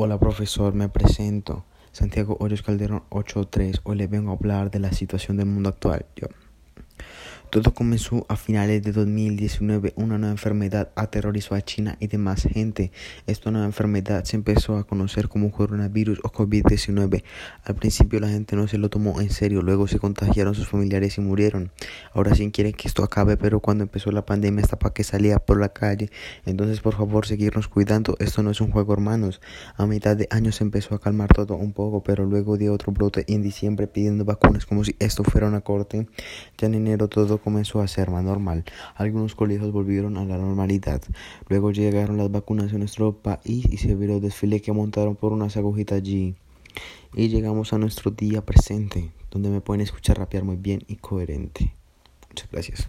Hola profesor, me presento. Santiago Hoyos Calderón 83. Hoy le vengo a hablar de la situación del mundo actual. Yo. Todo comenzó a finales de 2019. Una nueva enfermedad aterrorizó a China y demás gente. Esta nueva enfermedad se empezó a conocer como coronavirus o COVID-19. Al principio la gente no se lo tomó en serio, luego se contagiaron sus familiares y murieron. Ahora sí quieren que esto acabe, pero cuando empezó la pandemia para que salía por la calle. Entonces por favor seguirnos cuidando. Esto no es un juego hermanos. A mitad de año se empezó a calmar todo un poco, pero luego dio otro brote en diciembre pidiendo vacunas como si esto fuera una corte. Ya en enero comenzó a ser más normal. Algunos colegios volvieron a la normalidad. Luego llegaron las vacunas en nuestro país y se vio el desfile que montaron por unas agujitas allí. Y llegamos a nuestro día presente, donde me pueden escuchar rapear muy bien y coherente. Muchas gracias.